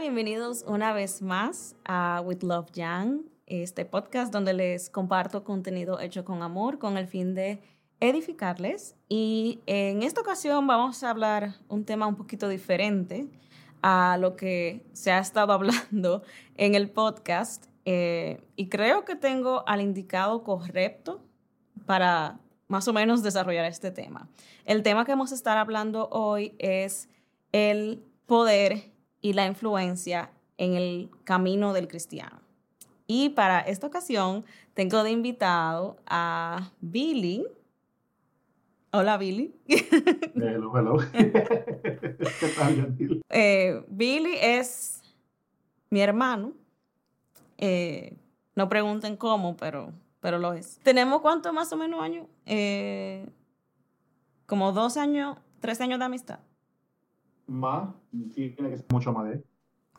Bienvenidos una vez más a With Love Young, este podcast donde les comparto contenido hecho con amor con el fin de edificarles. Y en esta ocasión vamos a hablar un tema un poquito diferente a lo que se ha estado hablando en el podcast. Eh, y creo que tengo al indicado correcto para más o menos desarrollar este tema. El tema que vamos a estar hablando hoy es el poder y la influencia en el camino del cristiano. Y para esta ocasión tengo de invitado a Billy. Hola, Billy. Hello, hello. ¿Qué tal, eh, Billy es mi hermano. Eh, no pregunten cómo, pero, pero lo es. ¿Tenemos cuánto más o menos años? Eh, como dos años, tres años de amistad más, tiene que ser mucho más de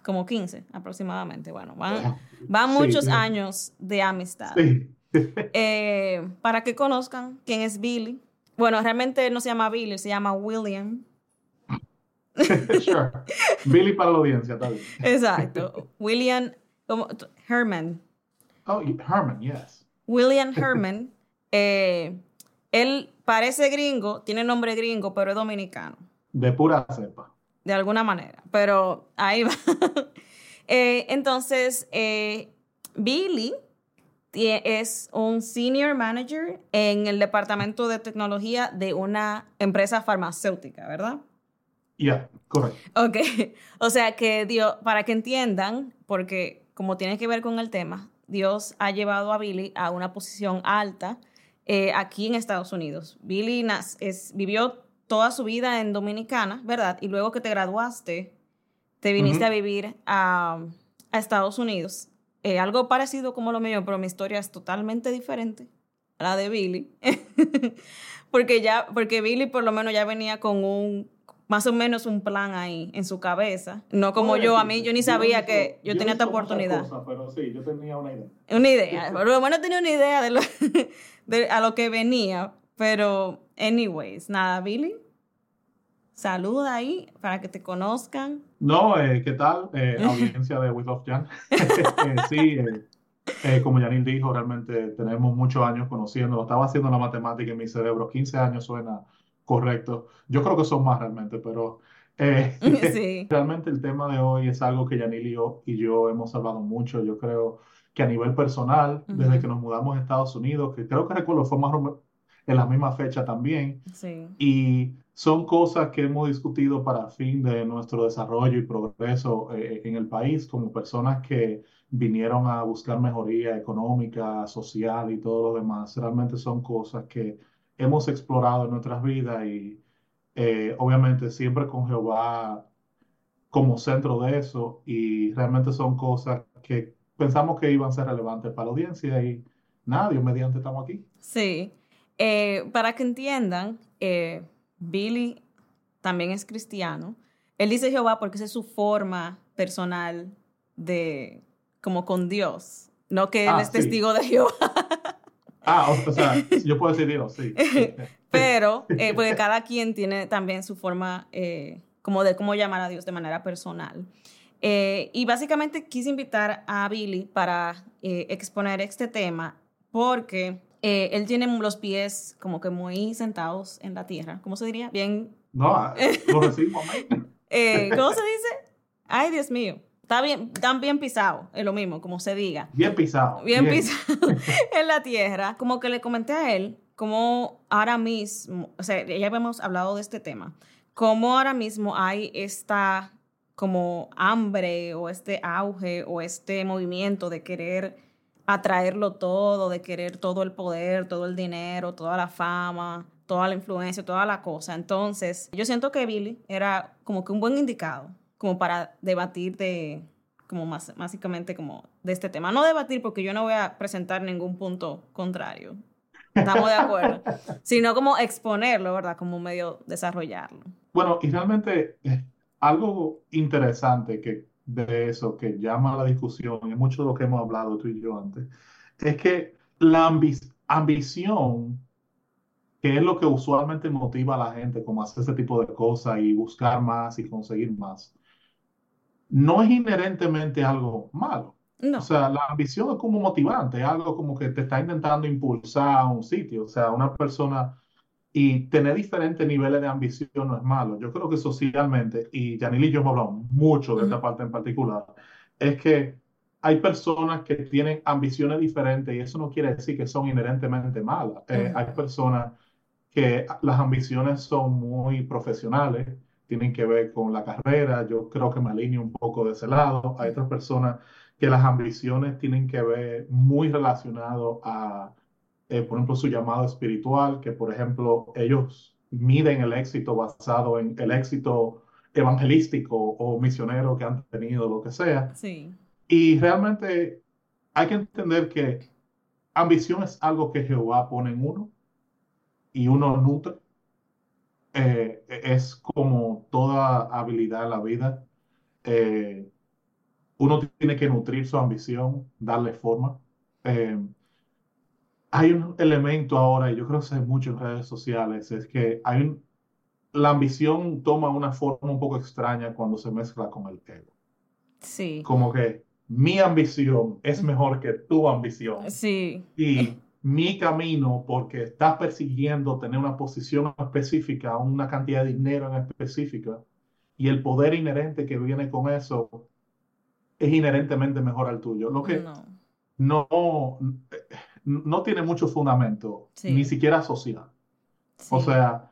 Como 15 aproximadamente. Bueno, van, van muchos años de amistad. Sí. Eh, para que conozcan quién es Billy. Bueno, realmente no se llama Billy, se llama William. sure. Billy para la audiencia, tal vez. Exacto. William como, Herman. Oh, Herman, yes. William Herman. Eh, él parece gringo, tiene nombre gringo, pero es dominicano. De pura cepa de alguna manera, pero ahí va. Eh, entonces, eh, Billy es un senior manager en el departamento de tecnología de una empresa farmacéutica, ¿verdad? Ya, correcto. Ok, o sea que Dios, para que entiendan, porque como tiene que ver con el tema, Dios ha llevado a Billy a una posición alta eh, aquí en Estados Unidos. Billy es, vivió toda su vida en Dominicana, ¿verdad? Y luego que te graduaste, te viniste a vivir a, Estados Unidos. Eh, algo parecido como lo mío, pero mi historia es totalmente diferente a la de Billy. porque ya, porque Billy por lo menos ya venía con un más o menos un plan ahí en su cabeza. No como yo, a mí yo ni sabía que yo, tenía esta oportunidad. pero sí, yo tenía una idea. Una idea. Por lo menos tenía una idea de, lo, de a lo que venía. Pero, anyways, nada, Billy. Saluda ahí para que te conozcan. No, eh, ¿qué tal? Eh, audiencia de We Love Jan. Eh, sí, eh, como Janil dijo, realmente tenemos muchos años conociendo. Estaba haciendo la matemática en mi cerebro. 15 años suena correcto. Yo creo que son más realmente, pero sí. realmente el tema de hoy es algo que Janil y yo, y yo hemos hablado mucho. Yo creo que a nivel personal, desde que nos mudamos a Estados Unidos, que creo que recuerdo fue más en la misma fecha también. Sí. Y son cosas que hemos discutido para fin de nuestro desarrollo y progreso eh, en el país, como personas que vinieron a buscar mejoría económica, social y todo lo demás. Realmente son cosas que hemos explorado en nuestras vidas y eh, obviamente siempre con Jehová como centro de eso y realmente son cosas que pensamos que iban a ser relevantes para la audiencia y nada, Dios mediante estamos aquí. Sí, eh, para que entiendan, eh, Billy también es cristiano. Él dice Jehová porque esa es su forma personal de, como con Dios, no que él ah, es testigo de Jehová. Ah, o sea, yo puedo decir Dios, sí. Pero, eh, porque cada quien tiene también su forma como de cómo llamar a Dios de manera personal. y básicamente quise invitar a Billy para exponer este tema porque eh, él tiene los pies como que muy sentados en la tierra. ¿Cómo se diría? Bien. No, ah, lo decimos, eh, ¿Cómo se dice? Ay, Dios mío. Está bien, están bien pisados, es lo mismo, como se diga. Bien pisado. Bien, pisado en la tierra. Como que le comenté a él, como ahora mismo, o sea, ya habíamos hablado de este tema, como ahora mismo hay esta como hambre o este auge o este movimiento de querer atraerlo todo, de querer todo el poder, todo el dinero, toda la fama, toda la influencia, toda la cosa. Entonces, yo siento que Billy era como que un buen indicado, como para debatir de, como más, básicamente como de este tema. No debatir porque yo no voy a presentar ningún punto contrario. Estamos de acuerdo. sino como exponerlo, ¿verdad? Como medio desarrollarlo. Bueno, y realmente algo interesante que de eso que llama a la discusión, y mucho de lo que hemos hablado tú y yo antes, es que la ambición, que es lo que usualmente motiva a la gente como hacer ese tipo de cosas y buscar más y conseguir más, no es inherentemente algo malo. No. O sea, la ambición es como motivante, es algo como que te está intentando impulsar a un sitio. O sea, una persona y tener diferentes niveles de ambición no es malo. Yo creo que socialmente, y Yanil y yo hemos hablado mucho de esta parte en particular, es que hay personas que tienen ambiciones diferentes y eso no quiere decir que son inherentemente malas. Eh, hay personas que las ambiciones son muy profesionales, tienen que ver con la carrera, yo creo que me alineo un poco de ese lado. Hay otras personas que las ambiciones tienen que ver muy relacionado a, eh, por ejemplo, su llamado espiritual, que por ejemplo ellos miden el éxito basado en el éxito evangelístico o misionero que han tenido, lo que sea. Sí. Y realmente hay que entender que ambición es algo que Jehová pone en uno y uno nutre eh, es como toda habilidad en la vida. eh, uno tiene que nutrir su ambición, darle forma. Eh, hay un elemento ahora, y yo creo que se ve mucho en redes sociales, es que hay un- la ambición toma una forma un poco extraña cuando se mezcla con el ego. Sí. Como que mi ambición es mejor que tu ambición. Sí. y mi camino, porque estás persiguiendo tener una posición específica, una cantidad de dinero en específica, y el poder inherente que viene con eso es inherentemente mejor al tuyo, lo que No. no, no tiene mucho fundamento, ni siquiera social. O sea,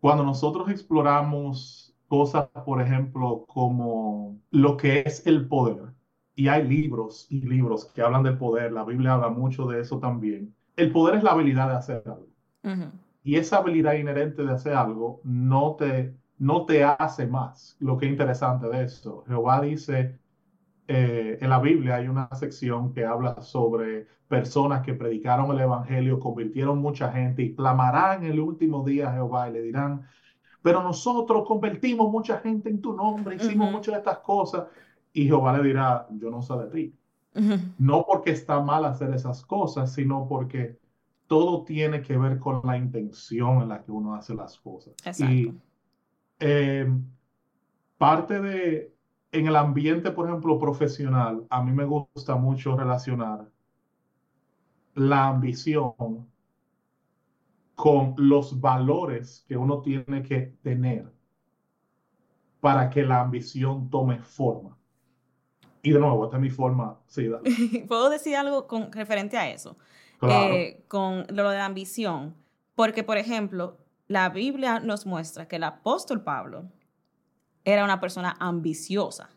cuando nosotros exploramos cosas, por ejemplo, como lo que es el poder, y hay libros y libros que hablan del poder, la Biblia habla mucho de eso también. El poder es la habilidad de hacer algo. Y esa habilidad inherente de hacer algo no te, no te hace más. Lo que es interesante de esto, Jehová dice, eh, en la Biblia hay una sección que habla sobre personas que predicaron el Evangelio, convirtieron mucha gente y clamarán el último día a Jehová y le dirán, pero nosotros convertimos mucha gente en tu nombre, hicimos ujú, muchas de estas cosas. Y Jehová le dirá, yo no sé de ti. No porque está mal hacer esas cosas, sino porque todo tiene que ver con la intención en la que uno hace las cosas. Exacto. Y eh, parte de, en el ambiente, por ejemplo, profesional, a mí me gusta mucho relacionar la ambición con los valores que uno tiene que tener para que la ambición tome forma. Y de nuevo, esta es mi forma, sí, dale, ¿Puedo decir algo con referente a eso? claro, Eh, con lo de la ambición. Porque, por ejemplo, la Biblia nos muestra que el apóstol Pablo era una persona ambiciosa.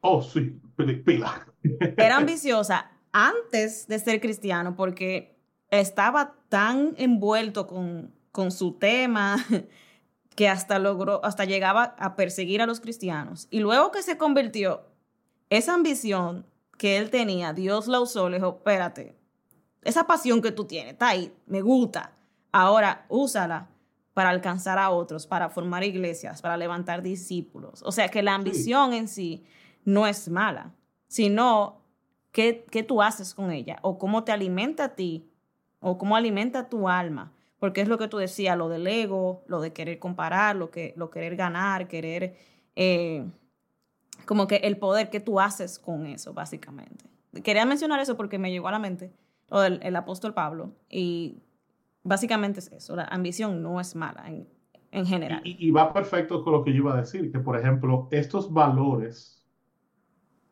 oh sí, pila. Era ambiciosa antes de ser cristiano porque estaba tan envuelto con, con su tema que hasta logró, hasta llegaba a perseguir a los cristianos. Y luego que se convirtió, esa ambición que él tenía, Dios la usó, le dijo, espérate, esa pasión que tú tienes, está ahí, me gusta. Ahora úsala para alcanzar a otros, para formar iglesias, para levantar discípulos. O sea que la Sí, ambición en sí no es mala, sino qué, qué tú haces con ella o cómo te alimenta a ti o cómo alimenta tu alma. Porque es lo que tú decías, lo del ego, lo de querer comparar, lo, que, lo querer ganar, querer, eh, como que el poder que tú haces con eso, básicamente. Quería mencionar eso porque me llegó a la mente lo del el apóstol Pablo y básicamente es eso, la ambición no es mala en, en general. y- y va perfecto con lo que yo iba a decir, que por ejemplo, estos valores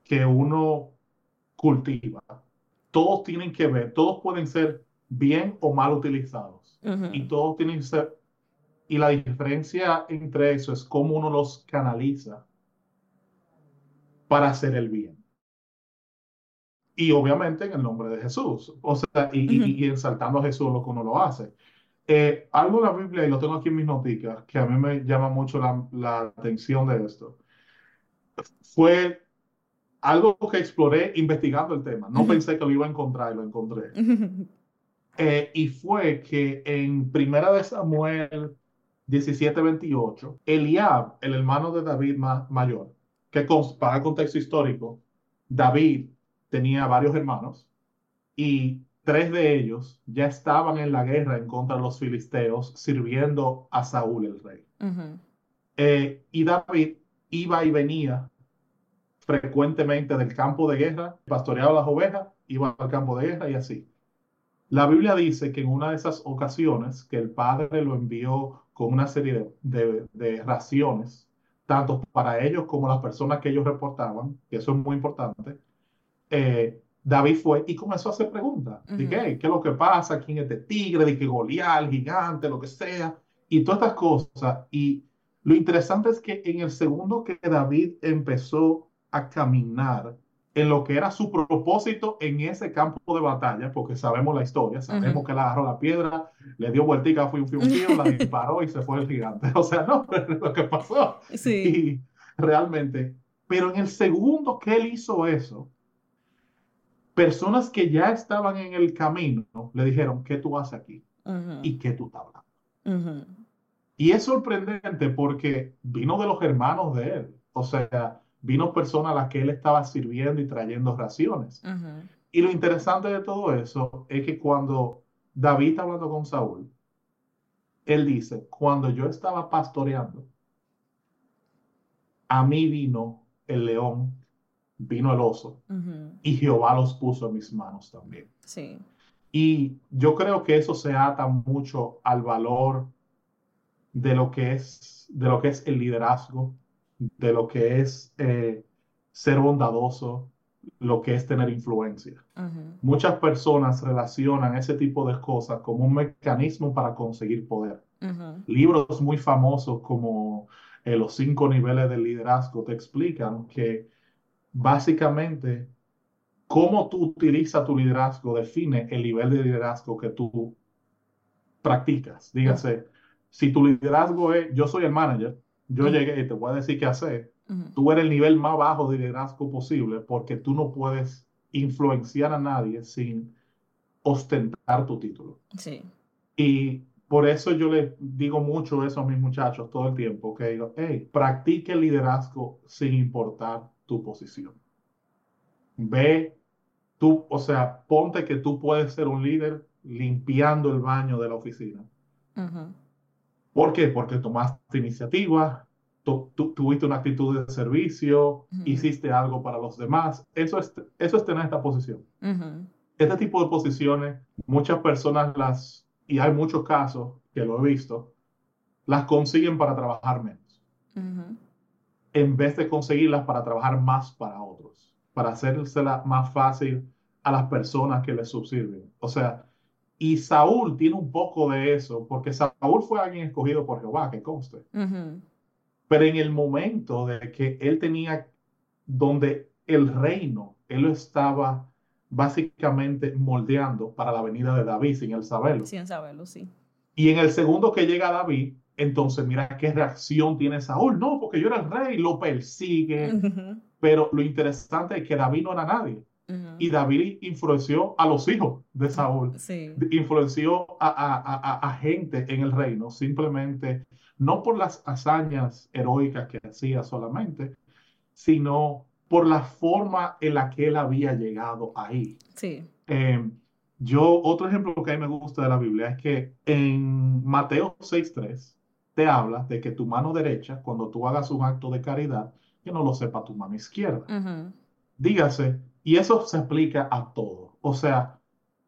que uno cultiva, todos tienen que ver, todos pueden ser bien o mal utilizados. Y todos tienen que ser, y la diferencia entre eso es cómo uno los canaliza para hacer el bien. Y obviamente en el nombre de Jesús. O sea, y, y, ujú, y exaltando a Jesús lo que uno lo hace. Eh, algo de la Biblia, y lo tengo aquí en mis noticas, que a mí me llama mucho la, la atención de esto, fue algo que exploré investigando el tema. No ujú, pensé que lo iba a encontrar y lo encontré. ujú, Eh, y fue que en Primera de Samuel 17:28, Eliab, el hermano de David ma- mayor, que con- para contexto histórico, David tenía varios hermanos y tres de ellos ya estaban en la guerra en contra de los filisteos, sirviendo a Saúl el rey. Eh, y David iba y venía frecuentemente del campo de guerra, pastoreaba las ovejas, iba al campo de guerra y así. La Biblia dice que en una de esas ocasiones que el padre lo envió con una serie de, de, raciones, tanto para ellos como las personas que ellos reportaban, que eso es muy importante, eh, David fue y comenzó a hacer preguntas. Uh ¿qué, es lo que pasa? ¿Quién es este tigre? ¿De qué Goliat, gigante, lo que sea? Y todas estas cosas. Y lo interesante es que en el segundo que David empezó a caminar en lo que era su propósito en ese campo de batalla, porque sabemos la historia, sabemos que él agarró la piedra, le dio vueltica, fue un fiu, la disparó y se fue el gigante. O sea, no, es lo que pasó. Sí. Y realmente, pero en el segundo que él hizo eso, personas que ya estaban en el camino le dijeron, ¿qué tú haces aquí? ¿Y qué tú estás hablando? Y es sorprendente porque vino de los hermanos de él. O sea, vino personas a las que él estaba sirviendo y trayendo raciones. Y lo interesante de todo eso es que cuando David está hablando con Saúl, él dice, cuando yo estaba pastoreando, a mí vino el león vino el oso y Jehová los puso en mis manos también. Sí. Y yo creo que eso se ata mucho al valor de lo que es, de lo que es el liderazgo, de lo que es eh, ser bondadoso, lo que es tener influencia. Muchas personas relacionan ese tipo de cosas como un mecanismo para conseguir poder. Libros muy famosos como eh, Los cinco niveles del liderazgo te explican que básicamente cómo tú utilizas tu liderazgo define el nivel de liderazgo que tú practicas. Dígase, si tu liderazgo es, yo soy el manager, yo llegué y te voy a decir qué hacer, tú eres el nivel más bajo de liderazgo posible porque tú no puedes influenciar a nadie sin ostentar tu título. Sí. Y por eso yo le digo mucho eso a mis muchachos todo el tiempo, que digo, hey, practique el liderazgo sin importar tu posición. Ve, tú, o sea, ponte que tú puedes ser un líder limpiando el baño de la oficina. ¿Por qué? Porque tomaste iniciativa, tuviste una actitud de servicio, hiciste algo para los demás. Eso es, eso es tener esta posición. Este tipo de posiciones, muchas personas las, y hay muchos casos que lo he visto, las consiguen para trabajar menos en vez de conseguirlas para trabajar más para otros, para hacérsela más fácil a las personas que le subsirven. O sea, y Saúl tiene un poco de eso, porque Saúl fue alguien escogido por Jehová, que conste. Pero en el momento de que él tenía, donde el reino, él lo estaba básicamente moldeando para la venida de David, sin él saberlo. Sin saberlo, sí. Y en el segundo que llega David, entonces, mira qué reacción tiene Saúl. No, porque yo era el rey, lo persigue. Pero lo interesante es que David no era nadie. Y David influenció a los hijos de Saúl. Influenció a, gente en el reino, simplemente, no por las hazañas heroicas que hacía solamente, sino por la forma en la que él había llegado ahí. Sí. Em, yo, otro ejemplo que a mí me gusta de la Biblia es que en Mateo 6.3, te habla de que tu mano derecha, cuando tú hagas un acto de caridad, que no lo sepa tu mano izquierda. Dígase, y eso se aplica a todo. O sea,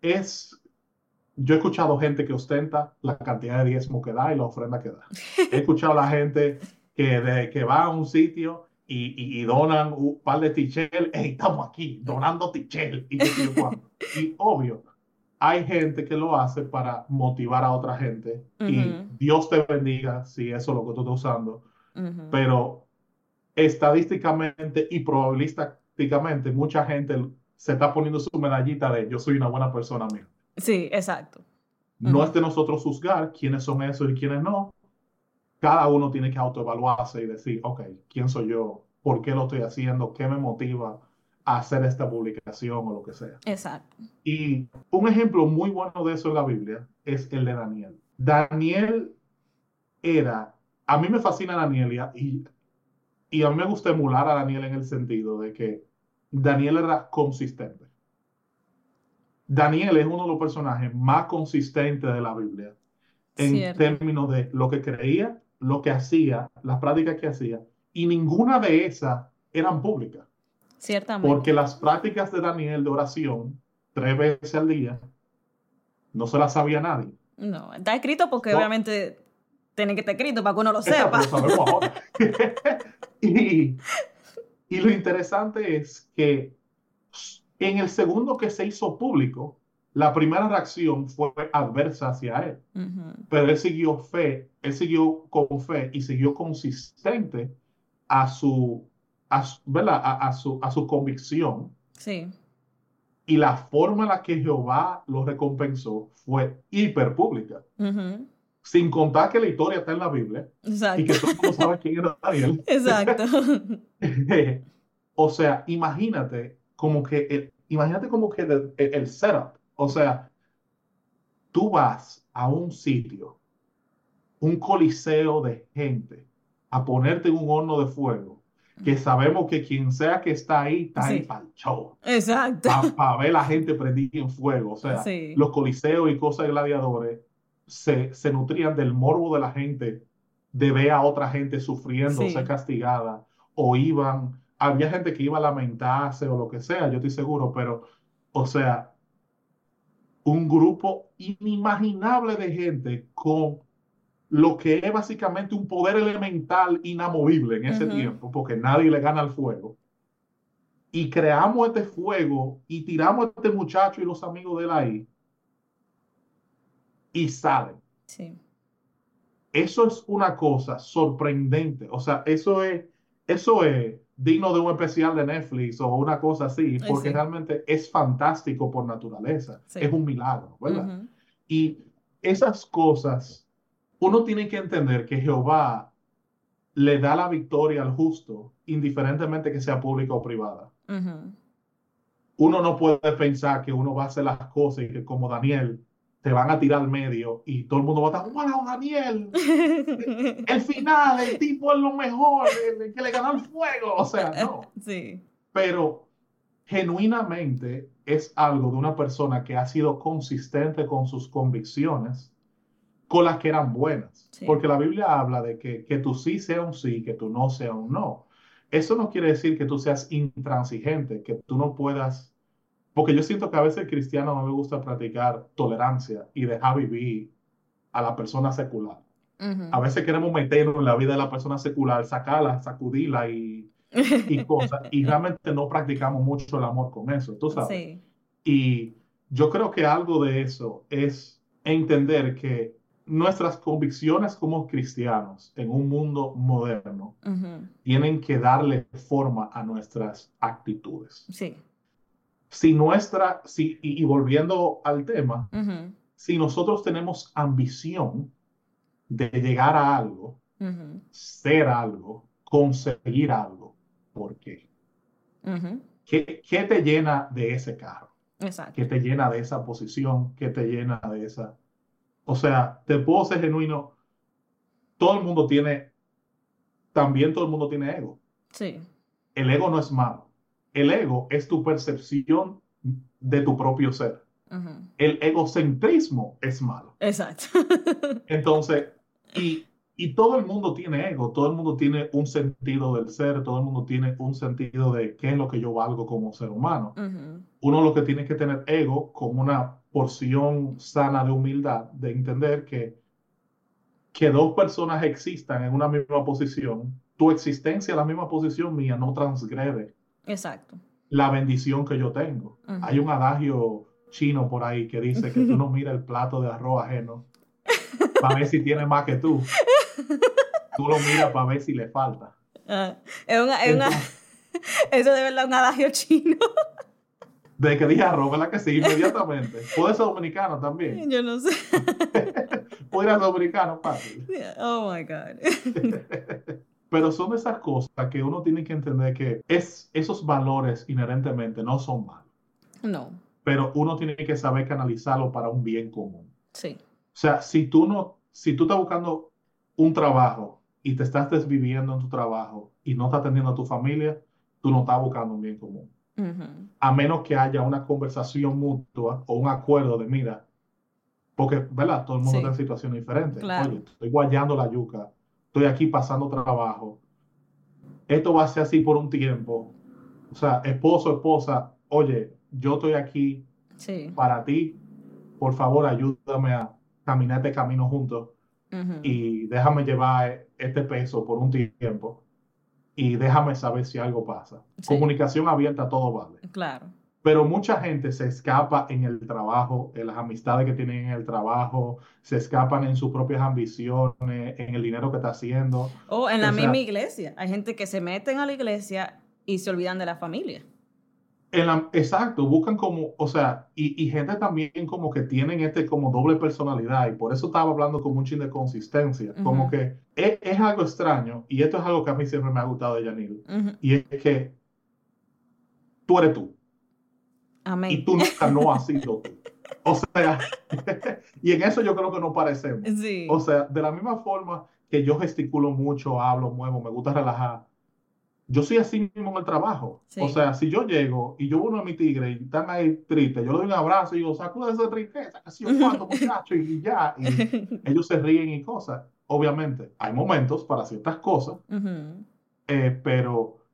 es, yo he escuchado gente que ostenta la cantidad de diezmo que da y la ofrenda que da. He escuchado a la gente que, de, que va a un sitio y, donan un par de tichel, hey, estamos aquí donando tichel. Y, y obvio, hay gente que lo hace para motivar a otra gente y Dios te bendiga si eso es lo que tú estás usando. Pero estadísticamente y probabilísticamente mucha gente se está poniendo su medallita de yo soy una buena persona mía. Sí, exacto. No es de nosotros juzgar quiénes son esos y quiénes no. Cada uno tiene que autoevaluarse y decir, ok, ¿quién soy yo? ¿Por qué lo estoy haciendo? ¿Qué me motiva? Hacer esta publicación o lo que sea. Exacto. Y un ejemplo muy bueno de eso en la Biblia es el de Daniel. Daniel era, a mí me fascina Daniel y, y a mí me gusta emular a Daniel en el sentido de que Daniel era consistente. Daniel es uno de los personajes más consistentes de la Biblia en términos de lo que creía, lo que hacía, las prácticas que hacía, y ninguna de esas eran públicas. Ciertamente. Porque las prácticas de Daniel de oración, tres veces al día, no se las sabía nadie. No, está escrito porque No. obviamente tiene que estar escrito para que uno lo sepa. y, y lo interesante es que en el segundo que se hizo público, la primera reacción fue adversa hacia él. Ujú. Pero él siguió fe, él siguió con fe y siguió consistente a su, a su- ¿verdad? A, a su, a su convicción. Sí, Y la forma en la que Jehová lo recompensó fue hiper pública. Sin contar que la historia está en la Biblia y exacto. que todo el mundo sabe quién era Daniel. Exacto. O sea, imagínate como que, el- imagínate como que el, el- el setup. O sea, tú vas a un sitio, un coliseo de gente, a ponerte en un horno de fuego, que sabemos que quien sea que está ahí, está ahí para el show, Exacto. para ver la gente prendida en fuego. O sea, Sí. los coliseos y cosas de gladiadores se, se nutrían del morbo de la gente, de ver a otra gente sufriendo, Sí. ser castigada, o iban, había gente que iba a lamentarse o lo que sea, yo estoy seguro, pero, o sea, un grupo inimaginable de gente con lo que es básicamente un poder elemental inamovible en ese Ujú. tiempo, porque nadie le gana al fuego. Y creamos este fuego y tiramos a este muchacho y los amigos de él ahí y salen. Sí. Eso es una cosa sorprendente. O sea, eso es, eso es digno de un especial de Netflix o una cosa así, porque sí. realmente es fantástico por naturaleza. Sí. Es un milagro, ¿verdad? Ujú. Y esas cosas, uno tiene que entender que Jehová le da la victoria al justo, indiferentemente que sea pública o privada. Uno no puede pensar que uno va a hacer las cosas y que como Daniel te van a tirar al medio y todo el mundo va a estar, wow, Daniel, el final, el tipo es lo mejor, el, el que le ganó el fuego. O sea, no. Sí. Pero genuinamente es algo de una persona que ha sido consistente con sus convicciones, con las que eran buenas. Sí. Porque la Biblia habla de que, que tu sí sea un sí, que tu no sea un no. Eso no quiere decir que tú seas intransigente, que tú no puedas, porque yo siento que a veces el cristiano no le gusta practicar tolerancia y dejar vivir a la persona secular. Ujú. A veces queremos meternos en la vida de la persona secular, sacarla, sacudirla y, y cosas, y realmente no practicamos mucho el amor con eso, tú sabes. Sí. Y yo creo que algo de eso es entender que nuestras convicciones como cristianos en un mundo moderno tienen que darle forma a nuestras actitudes. Sí. Si nuestra, si, y, y volviendo al tema, si nosotros tenemos ambición de llegar a algo, ser algo, conseguir algo, ¿por qué? ¿Qué, qué te llena de ese carro? Exacto. ¿Qué te llena de esa posición? ¿Qué te llena de esa? O sea, te puedo ser genuino. Todo el mundo tiene, también todo el mundo tiene ego. Sí. El ego no es malo. El ego es tu percepción de tu propio ser. El egocentrismo es malo. Exacto. Entonces, y, y todo el mundo tiene ego, todo el mundo tiene un sentido del ser, todo el mundo tiene un sentido de qué es lo que yo valgo como ser humano. Uno lo que tiene que tener ego con una porción sana de humildad, de entender que, que dos personas existan en una misma posición, tu existencia en la misma posición mía no transgrede Exacto. la bendición que yo tengo. Ujú. Hay un adagio chino por ahí que dice que tú no miras el plato de arroz ajeno para ver si tiene más que tú. Tú lo miras para ver si le falta. Ah, es una, es una- eso de verdad es un adagio chino. De que dije arroz, ¿verdad que sí? Inmediatamente. Puede ser dominicano también. Yo no sé. Puede ser dominicano, fácil. Oh my God. Pero son esas cosas que uno tiene que entender que es, esos valores inherentemente no son malos, No. pero uno tiene que saber canalizarlo para un bien común. Sí. O sea, si tú no, si tú estás buscando un trabajo y te estás desviviendo en tu trabajo y no estás atendiendo a tu familia, tú no estás buscando un bien común. A menos que haya una conversación mutua o un acuerdo de, mira, porque, ¿verdad? Todo el mundo Sí. está en situaciones diferentes. Claro. Oye, estoy guayando la yuca, estoy aquí pasando trabajo, esto va a ser así por un tiempo, O sea, esposo, esposa, oye, yo estoy aquí Sí. para ti, por favor, ayúdame a caminar este camino juntos y déjame llevar este peso por un tiempo y déjame saber si algo pasa. Sí. Comunicación abierta, todo vale. Claro. Pero mucha gente se escapa en el trabajo, en las amistades que tienen en el trabajo, se escapan en sus propias ambiciones, en el dinero que está haciendo. O en la O sea- misma iglesia. Hay gente que se meten a la iglesia y se olvidan de la familia. En la- exacto, buscan como, o sea, y, y gente también como que tienen este como doble personalidad y por eso estaba hablando con un chin de consistencia, como que es, es algo extraño y esto es algo que a mí siempre me ha gustado de Yanil Ujú. y es que tú eres tú y Amén. tú nunca no has sido tú. O sea, y en eso yo creo que nos parecemos. Sí. O sea, de la misma forma que yo gesticulo mucho, hablo, muevo, me gusta relajar, yo soy así mismo en el trabajo. Sí. O sea, si yo llego y yo uno a mi tigre y están ahí tristes, yo le doy un abrazo y digo, sacude esa tristeza, que si yo muchacho, y ya. Y ellos se ríen y cosas. Obviamente, hay momentos para ciertas cosas, Ujú. eh, pero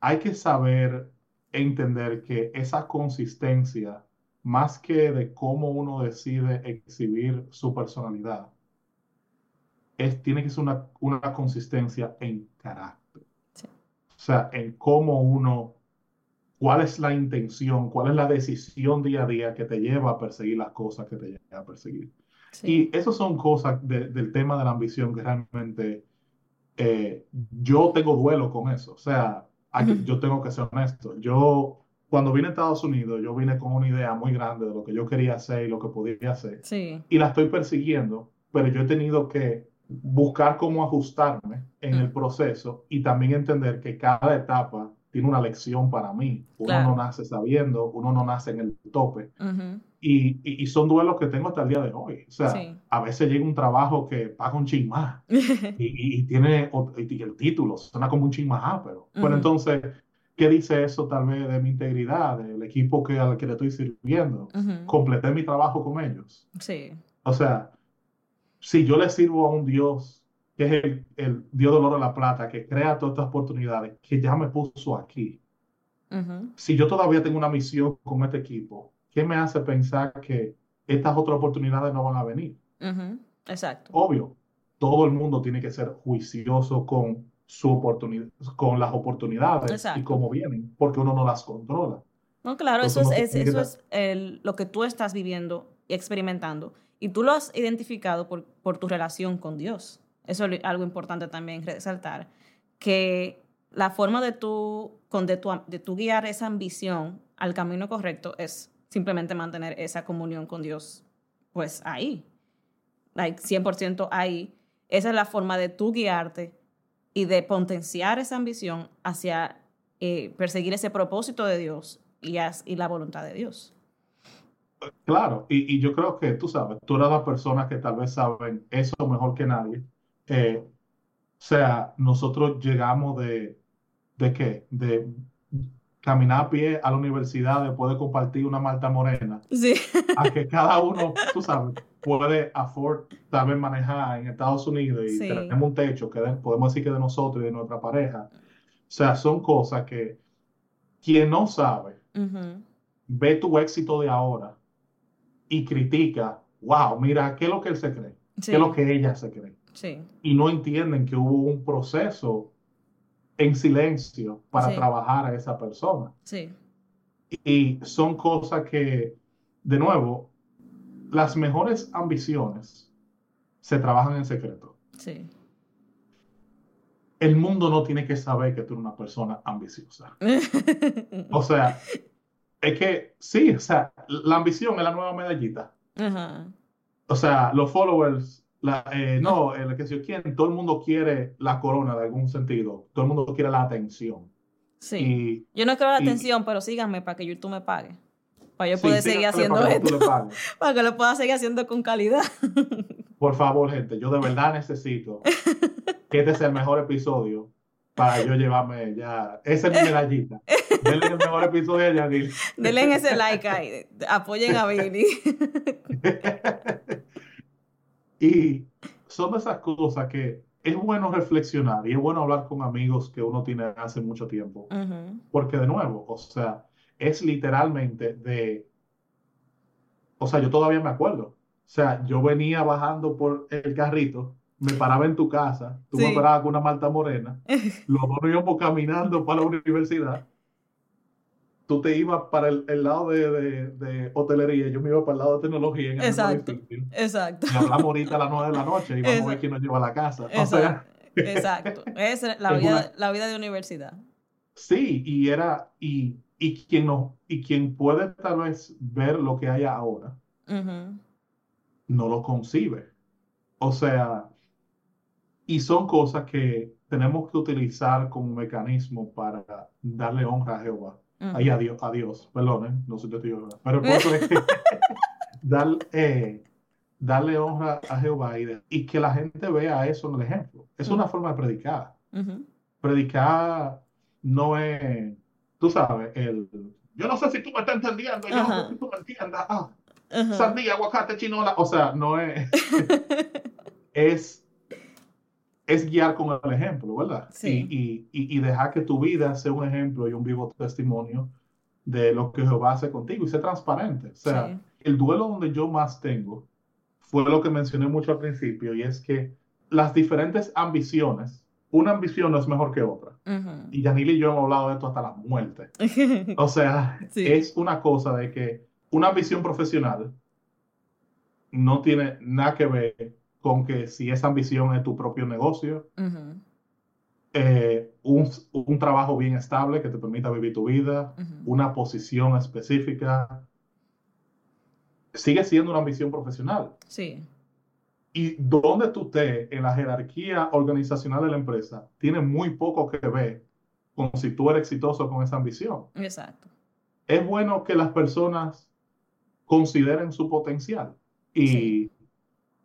hay que saber entender que esa consistencia, más que de cómo uno decide exhibir su personalidad, es, tiene que ser una, una consistencia en carácter. O sea, en cómo uno, cuál es la intención, cuál es la decisión día a día que te lleva a perseguir las cosas que te lleva a perseguir. Sí. Y esas son cosas de- del tema de la ambición que realmente eh, yo tengo duelo con eso. O sea, yo tengo que ser honesto. Yo, cuando vine a Estados Unidos, yo vine con una idea muy grande de lo que yo quería hacer y lo que podía hacer. Sí. Y la estoy persiguiendo, pero yo he tenido que buscar cómo ajustarme en el Mm. proceso y también entender que cada etapa tiene una lección para mí. Uno Claro. no nace sabiendo, uno no nace en el tope. Ujú. Y, y, y son duelos que tengo hasta el día de hoy. O sea, Sí. a veces llega un trabajo que paga un chin más y, y- tiene el título, suena como un chin más ápero. Pero Ujú. entonces, ¿qué dice eso tal vez de mi integridad, del equipo que, al que le estoy sirviendo? Ujú. Completé mi trabajo con ellos. Sí. O sea, si yo le sirvo a un Dios que es el, el Dios del oro de la plata, que crea todas estas oportunidades, que ya me puso aquí, si yo todavía tengo una misión con este equipo, ¿qué me hace pensar que estas otras oportunidades no van a venir? Exacto. Obvio, todo el mundo tiene que ser juicioso con su oportunidad, con las oportunidades y cómo vienen, porque uno no las controla. No, claro, eso es, eso el- lo que tú estás viviendo experimentando. Y tú lo has identificado por, por tu relación con Dios. Eso es algo importante también resaltar. Que la forma de tú, con, de, tu, de tú guiar esa ambición al camino correcto es simplemente mantener esa comunión con Dios, pues ahí. Like 100% ahí. Esa es la forma de tú guiarte y de potenciar esa ambición hacia eh, perseguir ese propósito de Dios y, as- y la voluntad de Dios. Claro, y, y yo creo que tú sabes, tú eres las personas que tal vez saben eso mejor que nadie. Eh, o sea, nosotros llegamos de, ¿de qué? De caminar a pie a la universidad después de compartir una malta morena, Sí. a que cada uno, tú sabes, puede afford tal vez manejar en Estados Unidos y Sí. tenemos un techo que de- podemos decir que de nosotros y de nuestra pareja. O sea, son cosas que quien no sabe ve tu éxito de ahora y critica, wow, mira, ¿qué es lo que él se cree? Sí. ¿Qué es lo que ella se cree? Sí. Y no entienden que hubo un proceso en silencio para Sí. trabajar a esa persona. Sí. Y son cosas que, de nuevo, las mejores ambiciones se trabajan en secreto. Sí. El mundo no tiene que saber que tú eres una persona ambiciosa. O sea, es que sí, o sea, la ambición es la nueva medallita. Ajá. O sea, los followers, la, eh, no, el que yo quién, todo el mundo quiere la corona de algún sentido. Todo el mundo quiere la atención. Sí. Y Yo no quiero la y- atención, pero síganme para que YouTube me pague. Para yo sí, poder seguir haciendo para esto. Para que lo pueda seguir haciendo con calidad. Por favor, gente, yo de verdad necesito que este sea el mejor episodio para yo llevarme ya. Esa es mi medallita. Denle el mejor episodio a Yanil. Denle ese like ahí. Apoyen a Billy. Y son de esas cosas que es bueno reflexionar y es bueno hablar con amigos que uno tiene hace mucho tiempo, Ujú. porque de nuevo, o sea, es literalmente de, o sea, yo todavía me acuerdo, o sea, yo venía bajando por el carrito, me paraba en tu casa, tú me Sí. parabas con una malta morena, los dos íbamos caminando para la universidad, tú te ibas para el, el lado de, de- de hotelería, yo me iba para el lado de tecnología en el Exacto. edificio. Exacto. Y hablamos ahorita a las 9 de la noche y vamos a ver Exacto. quién nos lleva a la casa. O sea, Exacto. Exacto. Es la Es vida, una- la vida de universidad. sí, y era, y, y quien no, y quien puede tal vez ver lo que hay ahora, Ujú. no lo concibe. O sea, y son cosas que tenemos que utilizar como mecanismo para darle honra a Jehová. Ujú. Ay, a Dios, a Dios, perdonen, no sé si te estoy hablando. Pero el punto es que dar, eh, darle honra a Jehová y, de- y que la gente vea eso en el ejemplo. Es una forma de predicar. Ujú. Predicar no es, tú sabes, el, yo no sé si tú me estás entendiendo, yo no sé si tú me entiendas. Ah, sandía, aguacate, chinola. O sea, no es, es, es guiar con el ejemplo, ¿verdad? Sí. Y, y, y, dejar que tu vida sea un ejemplo y un vivo testimonio de lo que Jehová hace contigo y ser transparente. O sea, Sí. el duelo donde yo más tengo fue lo que mencioné mucho al principio y es que las diferentes ambiciones, una ambición no es mejor que otra. Ujú. Y Yanil y yo hemos hablado de esto hasta la muerte. O sea, Sí. es una cosa de que una ambición profesional no tiene nada que ver con que si esa ambición es tu propio negocio, eh, un, un trabajo bien estable que te permita vivir tu vida, una posición específica, sigue siendo una ambición profesional. Sí. Y donde tú estés en la jerarquía organizacional de la empresa, tiene muy poco que ver con si tú eres exitoso con esa ambición. Exacto. Es bueno que las personas consideren su potencial y, Sí.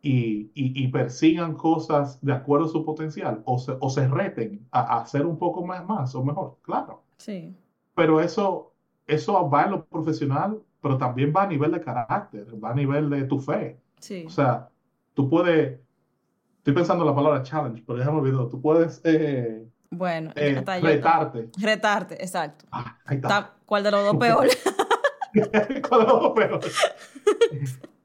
Y, y- y persigan cosas de acuerdo a su potencial o se, o se reten a, a hacer un poco más, más o mejor, claro. Sí. Pero eso, eso va en lo profesional, pero también va a nivel de carácter, va a nivel de tu fe. Sí. O sea, tú puedes, estoy pensando en la palabra challenge, pero ya me olvidó, tú puedes eh, Bueno, eh, retarte. Retarte, exacto. Ah, ahí está. ¿Cuál de los dos peor? Con los dos peor.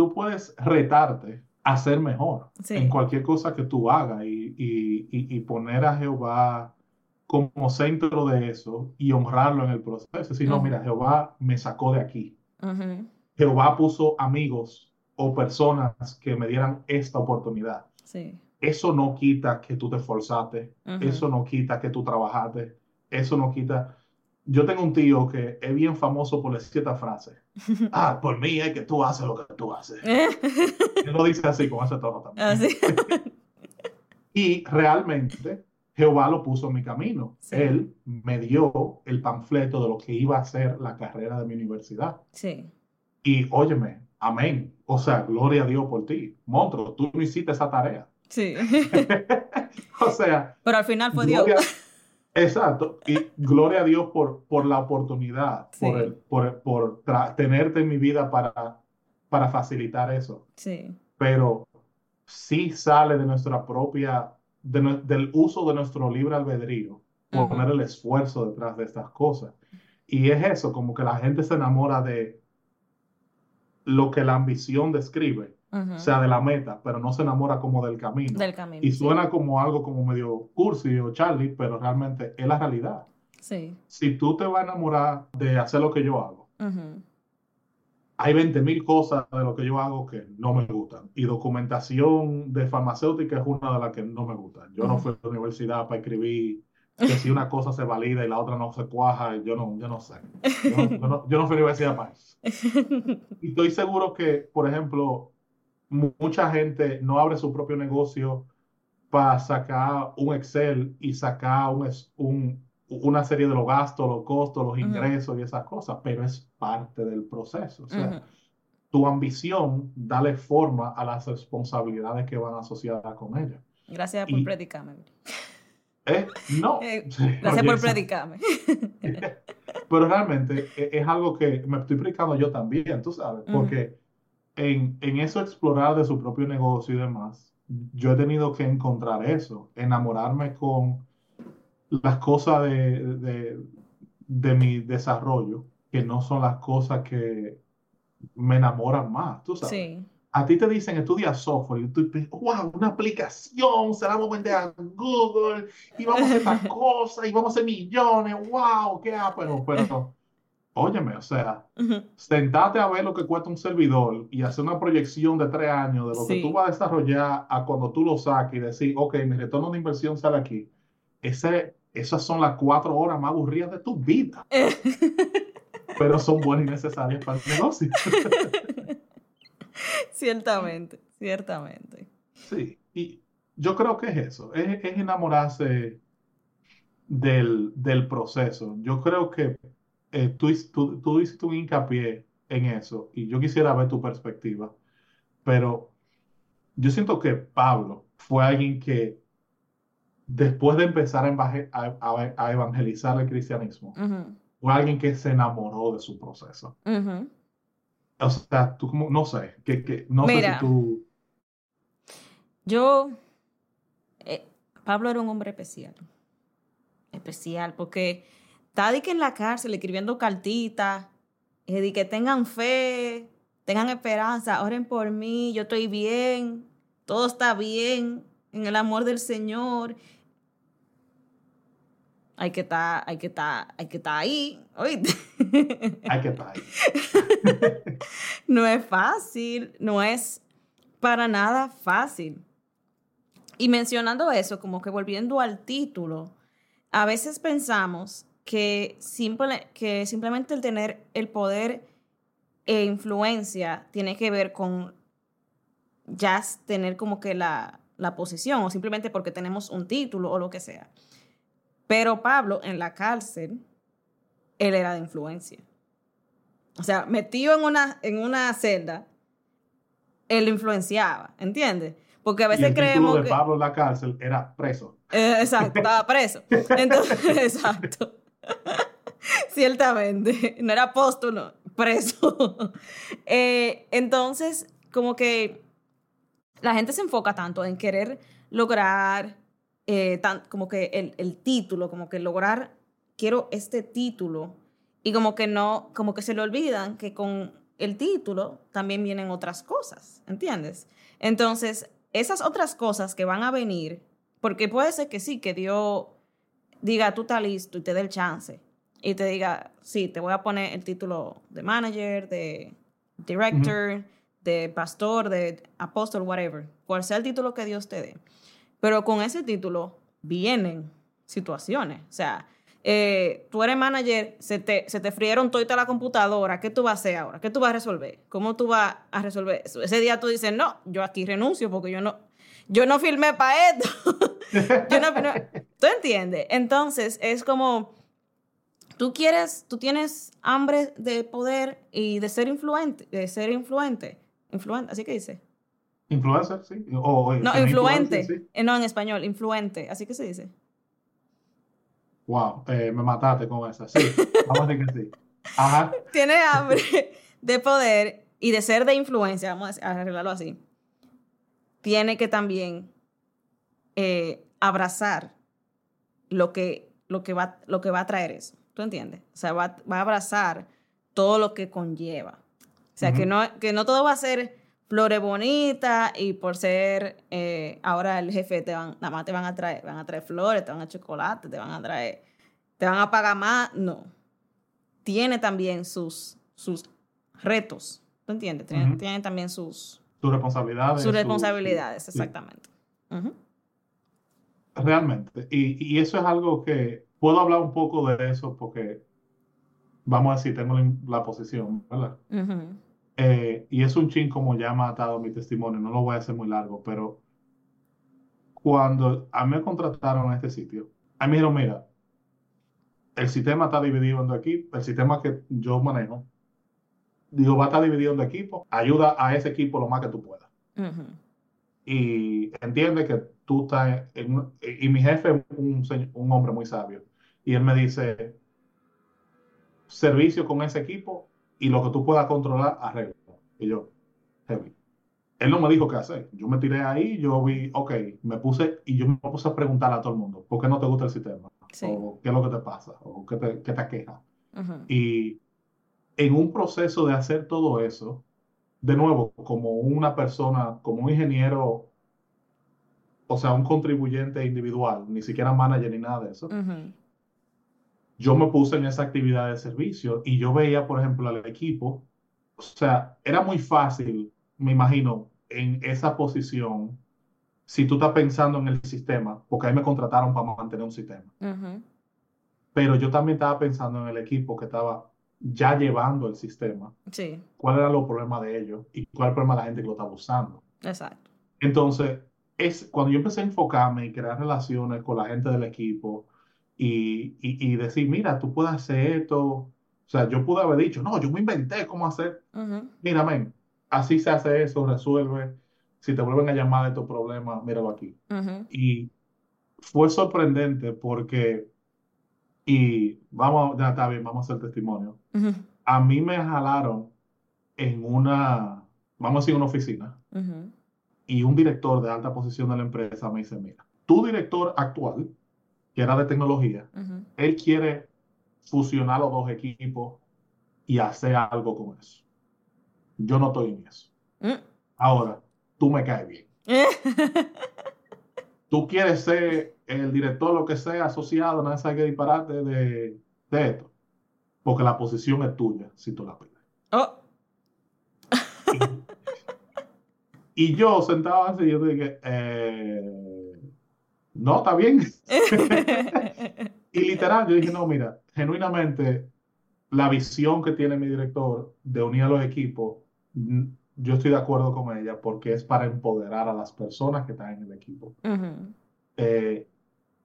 Tú puedes retarte a ser mejor Sí. en cualquier cosa que tú hagas y, y- y- poner a Jehová como centro de eso y honrarlo en el proceso. Decir, no, Ujú. mira, Jehová me sacó de aquí. Ujú. Jehová puso amigos o personas que me dieran esta oportunidad. Sí. Eso no quita que tú te esforzaste, Ujú. eso no quita que tú trabajaste, eso no quita. Yo tengo un tío que es bien famoso por decir esta frase. Ah, por mí es que tú haces lo que tú haces. Él lo dice así, con ese tono también. Así. Y realmente Jehová lo puso en mi camino. Sí. Él me dio el panfleto de lo que iba a ser la carrera de mi universidad. Sí. Y óyeme, amén. O sea, gloria a Dios por ti. Monstruo, tú no hiciste esa tarea. Sí. O sea, Pero al final fue Dios. Exacto. Y gloria a Dios por, por la oportunidad, Sí. por, el- por, por tenerte en mi vida para, para facilitar eso. Sí. Pero sí sale de nuestra propia, de nue- del uso de nuestro libre albedrío, Ujú. poner el esfuerzo detrás de estas cosas. Y es eso, como que la gente se enamora de lo que la ambición describe, O sea, de la meta, pero no se enamora como del camino. Del camino. Y sí. suena como algo como medio cursi o Charlie, pero realmente es la realidad. Sí. Si tú te vas a enamorar de hacer lo que yo hago, Ujú. hay 20 mil cosas de lo que yo hago que no me gustan. Y documentación de farmacéutica es una de las que no me gusta. Yo no fui a la universidad para escribir que si una cosa se valida y la otra no se cuaja, yo no, yo no sé. Yo no, yo no- yo no fui a la universidad para eso. Y estoy seguro que, por ejemplo, mucha gente no abre su propio negocio para sacar un Excel y sacar un, es- un- una serie de los gastos, los costos, los ingresos y esas cosas, pero es parte del proceso. O sea, tu ambición, dale forma a las responsabilidades que van asociadas con ella. Gracias por predicarme. ¿Eh? No. Eh, Gracias oye, por predicarme. Pero realmente e- es algo que me estoy predicando yo también, tú sabes, porque en, en eso explorar de su propio negocio y demás, yo he tenido que encontrar eso, enamorarme con las cosas de, de, de mi desarrollo, que no son las cosas que me enamoran más, tú sabes. Sí. A ti te dicen estudia software y tú piensas, wow, una aplicación, se la vamos a vender a Google y vamos a hacer esta cosa y vamos a hacer millones, wow, qué ah, pero, pero, óyeme, o sea, Ujú. sentate a ver lo que cuesta un servidor y hacer una proyección de tres años de lo que tú vas a desarrollar a cuando tú lo saques y decir, ok, mi retorno de inversión sale aquí. Ese, esas son las cuatro horas más aburridas de tu vida, pero son buenas y necesarias para el negocio. Ciertamente, ciertamente. Sí, y yo creo que es eso, es, es enamorarse del, del proceso. Yo creo que eh, tú, his- tú, tú hiciste un hincapié en eso y yo quisiera ver tu perspectiva, pero yo siento que Pablo fue alguien que después de empezar a, evangelizar el cristianismo, fue alguien que se enamoró de su proceso. O sea, tú como, no sé, que, que, no sé si tú... Yo, eh, Pablo era un hombre especial. Especial, porque está de que en la cárcel escribiendo cartitas, eh, de que tengan fe, tengan esperanza, oren por mí, yo estoy bien, todo está bien, en el amor del Señor. Hay que estar, hay que estar, hay que estar ahí, ¿oíste? Hay que estar ahí. No es fácil, no es para nada fácil. Y mencionando eso, como que volviendo al título, a veces pensamos que, simple, que simplemente el tener el poder e influencia tiene que ver con ya tener como que la, la posición o simplemente porque tenemos un título o lo que sea. Pero Pablo en la cárcel, él era de influencia. O sea, metido en una, en una celda, él influenciaba, ¿entiendes? Porque a Y veces el título creemos de que... Pablo en la cárcel era preso. Eh, exacto, estaba preso. Entonces, exacto. Ciertamente, no era póstulo, preso. Eh, entonces, como que la gente se enfoca tanto en querer lograr, eh, como que el, el título, como que lograr, quiero este título, y como que no, como que se le olvidan que con el título también vienen otras cosas, ¿entiendes? Entonces, esas otras cosas que van a venir, porque puede ser que sí, que Dios diga, tú estás listo y te dé el chance, y te diga, sí, te voy a poner el título de manager, de director, de pastor, de apóstol, whatever, cual sea el título que Dios te dé. Pero con ese título vienen situaciones. O sea, eh, tú eres manager, se te, se te frieron toda la computadora, ¿qué tú vas a hacer ahora? ¿Qué tú vas a resolver? ¿Cómo tú vas a resolver eso? Ese día tú dices, no, yo aquí renuncio porque yo no, yo no firmé para esto. yo no, ¿Tú entiendes? Entonces, es como, tú quieres, tú tienes hambre de poder y de ser influente, de ser influente, influente, así que dice. Influencer, sí. O, No, influente. sí. Eh, No, en español, influente, así que se dice. Wow, eh, me mataste con esa. Sí, vamos a decir que sí. Ajá. Tiene hambre de poder y de ser de influencia, vamos a arreglarlo así. Tiene que también eh, abrazar lo que, lo, que va, lo que va a traer eso. ¿Tú entiendes? O sea, va, va a abrazar todo lo que conlleva. O sea, que, no, que no todo va a ser flores bonitas y por ser eh, ahora el jefe te van, nada más te van a traer, van a traer flores, te van a chocolate, te van a traer, te van a pagar más. No. Tiene también sus, sus retos. ¿Tú entiendes? Tiene también sus, Tus responsabilidades. sus su- responsabilidades, sí. exactamente. Realmente. Y, y eso es algo que puedo hablar un poco de eso porque, vamos a decir, tengo la, la posición, ¿verdad? Eh, y es un chin como ya ha matado mi testimonio, no lo voy a hacer muy largo, pero cuando a mí me contrataron a este sitio, a mí me dijeron, mira, el sistema está dividido en equipos, el sistema que yo manejo, digo, va a estar dividido en dos equipos, ayuda a ese equipo lo más que tú puedas. Y entiende que tú estás en, un- y mi jefe es un, un hombre muy sabio, y él me dice, servicio con ese equipo y lo que tú puedas controlar, arreglo. Y yo, heavy. él no me dijo qué hacer. Yo me tiré ahí, yo vi, ok, me puse y yo me puse a preguntar a todo el mundo, ¿por qué no te gusta el sistema? Sí. ¿O qué es lo que te pasa? ¿O qué te, qué te aqueja? Ujú. Y en un proceso de hacer todo eso, de nuevo, como una persona, como un ingeniero, o sea, un contribuyente individual, ni siquiera manager ni nada de eso, Ujú. yo me puse en esa actividad de servicio y yo veía, por ejemplo, al equipo, o sea, era muy fácil, me imagino, en esa posición, si tú estás pensando en el sistema, porque ahí me contrataron para mantener un sistema, Ujú. pero yo también estaba pensando en el equipo que estaba ya llevando el sistema, Sí, cuáles eran los problemas de ellos y cuál es el problema de la gente que lo está usando. exacto. Entonces, es cuando yo empecé a enfocarme y crear relaciones con la gente del equipo y, y, y decir, mira, tú puedes hacer esto. O sea, yo pude haber dicho, no, yo me inventé cómo hacer. Ujú. Mira, men, así se hace eso, resuelve. Si te vuelven a llamar de tu problema, míralo aquí. Ujú. Y fue sorprendente porque, y vamos, ya está bien, vamos a hacer testimonio. A mí me jalaron en una, vamos a decir, una oficina y un director de alta posición de la empresa me dice, mira, tu director actual, que era de tecnología, él quiere fusionar los dos equipos y hacer algo con eso. Yo no estoy en eso. Mm. Ahora, tú me caes bien. Tú quieres ser el director, lo que sea, asociado, no sabes qué disparate de, de esto. Porque la posición es tuya, si tú la pides. Oh. Y yo sentado así, yo dije, eh, no, está bien. Y literal, yo dije, no, mira, genuinamente, la visión que tiene mi director de unir a los equipos, yo estoy de acuerdo con ella porque es para empoderar a las personas que están en el equipo. Ujú. Eh,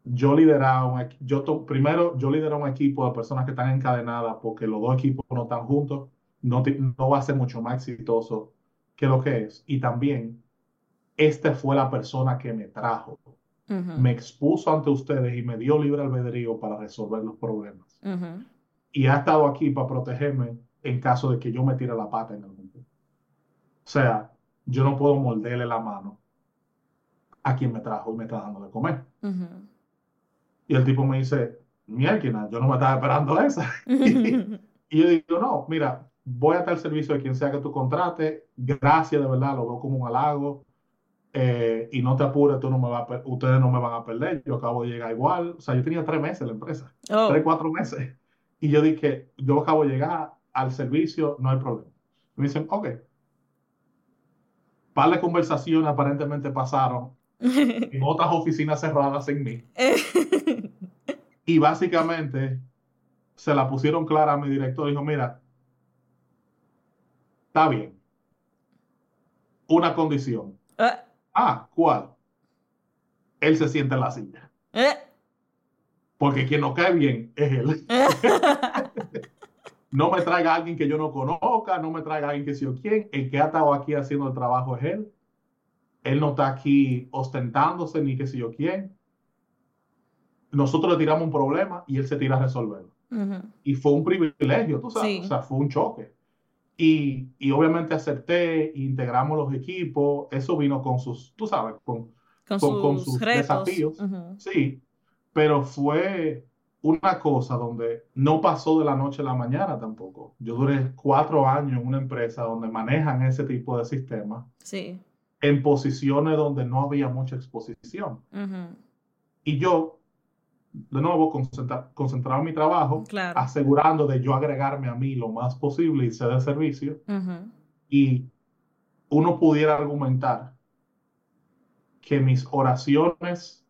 yo lideraba un, yo to- primero, yo lidero un equipo de personas que están encadenadas porque los dos equipos no están juntos, no, no va a ser mucho más exitoso que lo que es. Y también, esta fue la persona que me trajo Ujú. me expuso ante ustedes y me dio libre albedrío para resolver los problemas. Ujú. Y ha estado aquí para protegerme en caso de que yo me tire la pata en algún. O sea, yo no puedo morderle la mano a quien me trajo y me está dando de comer. Y el tipo me dice, mierda, yo no me estaba esperando esa. Y yo digo, no, mira, voy a estar al servicio de quien sea que tú contrates. Gracias, de verdad, lo veo como un halago. Eh, y no te apures, tú no me ustedes no me van a perder. Yo acabo de llegar igual. O sea, yo tenía tres meses en la empresa, Oh. tres, cuatro meses. Y yo dije, yo acabo de llegar al servicio, no hay problema. Y me dicen, ok. Par de conversaciones aparentemente pasaron en otras oficinas cerradas en mí. Y básicamente se la pusieron clara a mi director. Dijo, mira, está bien. Una condición. Ah. Ah, ¿cuál? Él se sienta en la silla. Eh. Porque quien no cae bien es él. No me traiga a alguien que yo no conozca, no me traiga a alguien que sé yo quién. El que ha estado aquí haciendo el trabajo es él. Él no está aquí ostentándose ni que sé yo quién. Nosotros le tiramos un problema y él se tira a resolverlo. Ujú. Y fue un privilegio, tú sabes, Sí. o sea, fue un choque. Y, y obviamente acepté, integramos los equipos, eso vino con sus, tú sabes, con, Con con- con sus desafíos. Sí, pero fue una cosa donde no pasó de la noche a la mañana tampoco. Yo duré cuatro años en una empresa donde manejan ese tipo de sistemas Sí. en posiciones donde no había mucha exposición. Y yo, de nuevo, concentra- concentrado en mi trabajo, Claro. asegurando de yo agregarme a mí lo más posible y ser de servicio, y uno pudiera argumentar que mis oraciones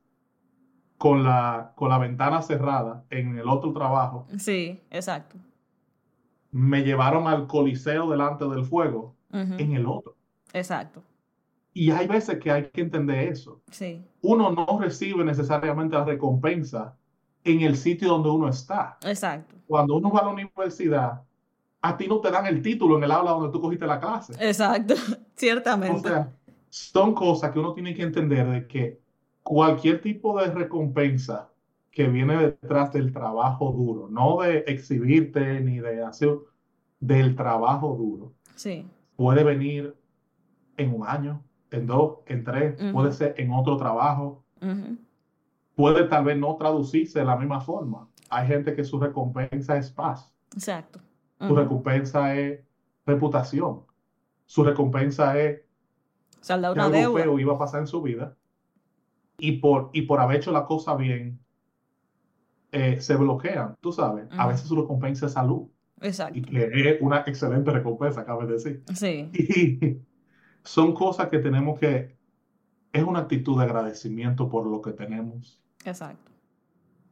con la, con la ventana cerrada en el otro trabajo Sí, exacto. me llevaron al coliseo delante del fuego en el otro. Exacto. Y hay veces que hay que entender eso. Sí. Uno no recibe necesariamente la recompensa en el sitio donde uno está. Exacto. Cuando uno va a la universidad, a ti no te dan el título en el aula donde tú cogiste la clase. Exacto. O Ciertamente. sea, son cosas que uno tiene que entender de que cualquier tipo de recompensa que viene detrás del trabajo duro, no de exhibirte ni de hacer, del trabajo duro, Sí. puede venir en un año, en dos, en tres, puede ser en otro trabajo, puede tal vez no traducirse de la misma forma. Hay gente que su recompensa es paz, Exacto. su recompensa es reputación, su recompensa es Saldar que una algo deuda. feo iba a pasar en su vida y por, y por haber hecho la cosa bien, eh, se bloquean, tú sabes. A Ujú. veces su recompensa es salud y Exacto. que es una excelente recompensa, cabe decir. Sí, Y son cosas que tenemos que, es una actitud de agradecimiento por lo que tenemos, exacto.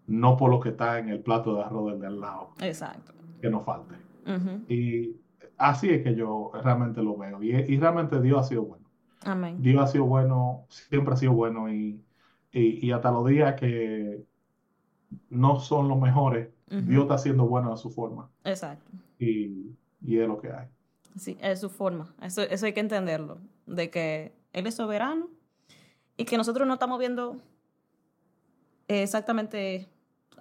no por lo que está en el plato de arroz del lado, Exacto. que nos falte. Ujú. Y así es que yo realmente lo veo. Y, y realmente Dios ha sido bueno. Amén. Dios ha sido bueno, siempre ha sido bueno y, y, y hasta los días que no son los mejores. Dios está siendo bueno a su forma. Exacto. Y, y es lo que hay. Sí, es su forma. Eso, eso hay que entenderlo. De que Él es soberano y que nosotros no estamos viendo exactamente,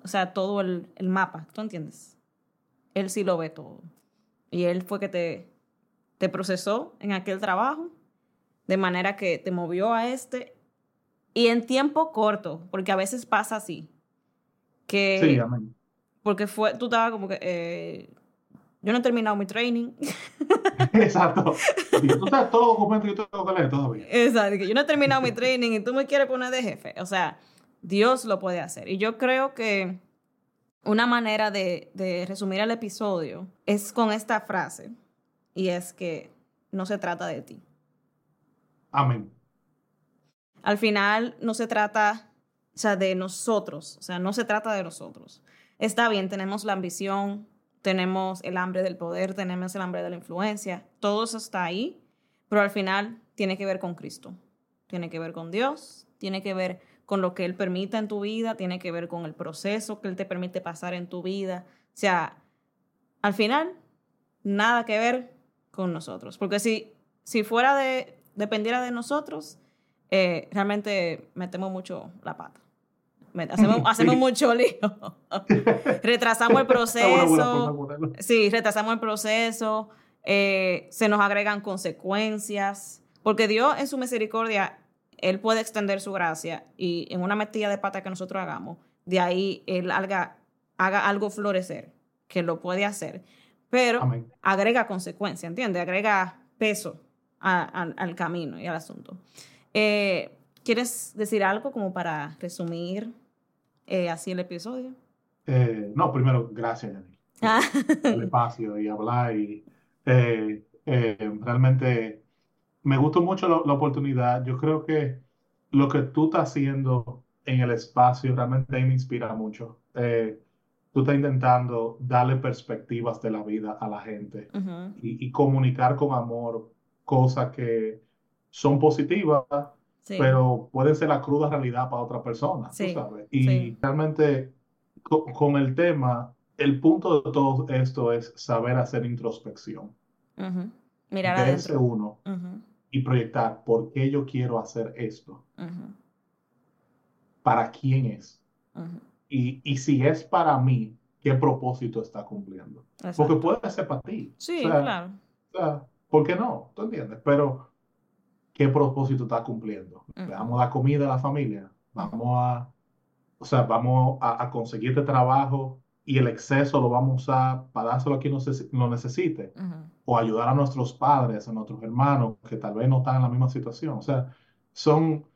o sea, todo el, el mapa. ¿Tú entiendes? Él sí lo ve todo. Y Él fue que te, te procesó en aquel trabajo de manera que te movió a este y en tiempo corto, porque a veces pasa así. Que Sí, amén. porque fue, tú estabas como que, eh, yo no he terminado mi training. Exacto. Tú sabes todos los documentos que yo tengo que leer todavía. Exacto, que yo no he terminado mi training y tú me quieres poner de jefe. O sea, Dios lo puede hacer. Y yo creo que una manera de, de resumir el episodio es con esta frase, y es que no se trata de ti. Amén. Al final no se trata, o sea, de nosotros, o sea, no se trata de nosotros. Está bien, tenemos la ambición, tenemos el hambre del poder, tenemos el hambre de la influencia, todo eso está ahí, pero al final tiene que ver con Cristo, tiene que ver con Dios, tiene que ver con lo que Él permite en tu vida, tiene que ver con el proceso que Él te permite pasar en tu vida. O sea, al final, nada que ver con nosotros, porque si, si fuera de, dependiera de nosotros, eh, realmente metemos mucho la pata. Hacemos, Sí. hacemos mucho lío. Retrasamos el buena proceso. Sí, retrasamos el proceso. eh, se nos agregan consecuencias. Porque Dios, en su misericordia, Él puede extender su gracia y en una metida de pata que nosotros hagamos, de ahí Él haga, haga algo florecer, que lo puede hacer. Pero Amén. agrega consecuencia, ¿entiendes? Agrega peso a- a- al camino y al asunto. Eh, ¿Quieres decir algo como para resumir eh, así el episodio? Eh, no, primero, gracias, Yanni. Ah, el espacio y hablar y realmente me gustó mucho lo- la oportunidad. Yo creo que lo que tú estás haciendo en el espacio realmente me inspira mucho. Tú estás intentando darle perspectivas de la vida a la gente y comunicar con amor cosas que son positivas, sí, pero pueden ser la cruda realidad para otra persona, tú Sí, sabes. Y sí. realmente co- con el tema, el punto de todo esto es saber hacer introspección, ujú. Mirar verse adentro. uno Ujú, y proyectar por qué yo quiero hacer esto, ujú, para quién es, y, y si es para mí, qué propósito está cumpliendo. Porque Exacto. puede ser para ti. Sí, O sea, claro. o sea, ¿por qué no? ¿Tú entiendes? Pero, ¿qué propósito está cumpliendo? Le Ujú. damos la comida a la familia, vamos a, o sea, vamos a, a conseguir este trabajo y el exceso lo vamos a usar para dárselo a quien lo neces- lo necesite, Ujú, o ayudar a nuestros padres, a nuestros hermanos que tal vez no están en la misma situación. O sea, son,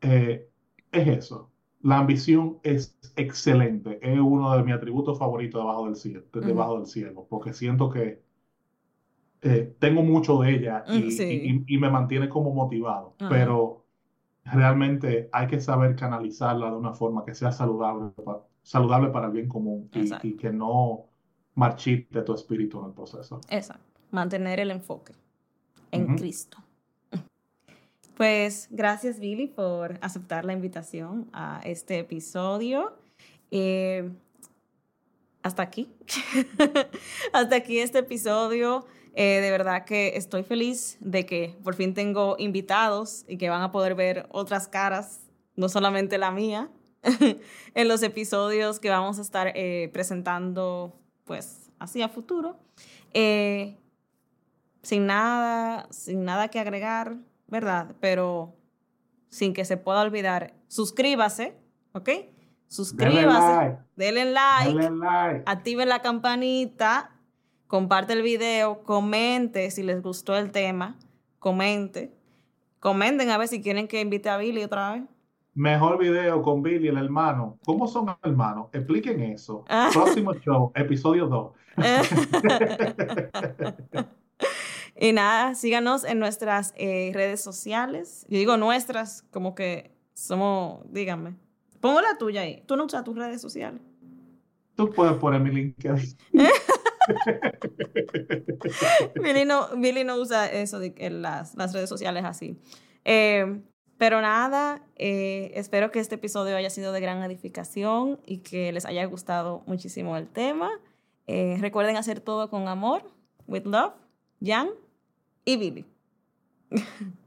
eh, es eso. La ambición es excelente, es uno de mis atributos favoritos debajo del cielo, debajo del cielo, porque siento que eh, tengo mucho de ella y, sí. y- me mantiene como motivado, Ajá. pero realmente hay que saber canalizarla de una forma que sea saludable, pa- saludable para el bien común y, que no marchite tu espíritu en el proceso. Exacto. Mantener el enfoque en. Cristo. Pues gracias, Billy, por aceptar la invitación a este episodio. Eh, hasta aquí. hasta aquí este episodio. Eh, de verdad que estoy feliz de que por fin tengo invitados y que van a poder ver otras caras, no solamente la mía, en los episodios que vamos a estar eh, presentando, pues, así a futuro. Eh, sin nada, sin nada que agregar, ¿verdad? Pero sin que se pueda olvidar, suscríbase, ¿ok? Suscríbase, denle like, Denle like. activen la campanita, comparte el video, comente si les gustó el tema, comente, comenten a ver si quieren que invite a Billy otra vez. Mejor video con Billy, el hermano. ¿Cómo son hermanos? Expliquen eso. Ah. Próximo show, episodio 2. y nada, síganos en nuestras eh, redes sociales. Yo digo nuestras, como que somos, díganme. Pongo la tuya ahí. Tú no usas tus redes sociales. Tú puedes poner mi LinkedIn. Billy no, Billy no usa eso de las, las redes sociales así. Eh, pero nada, eh, espero que este episodio haya sido de gran edificación y que les haya gustado muchísimo el tema. Eh, recuerden hacer todo con amor, with love, Jan y Billy.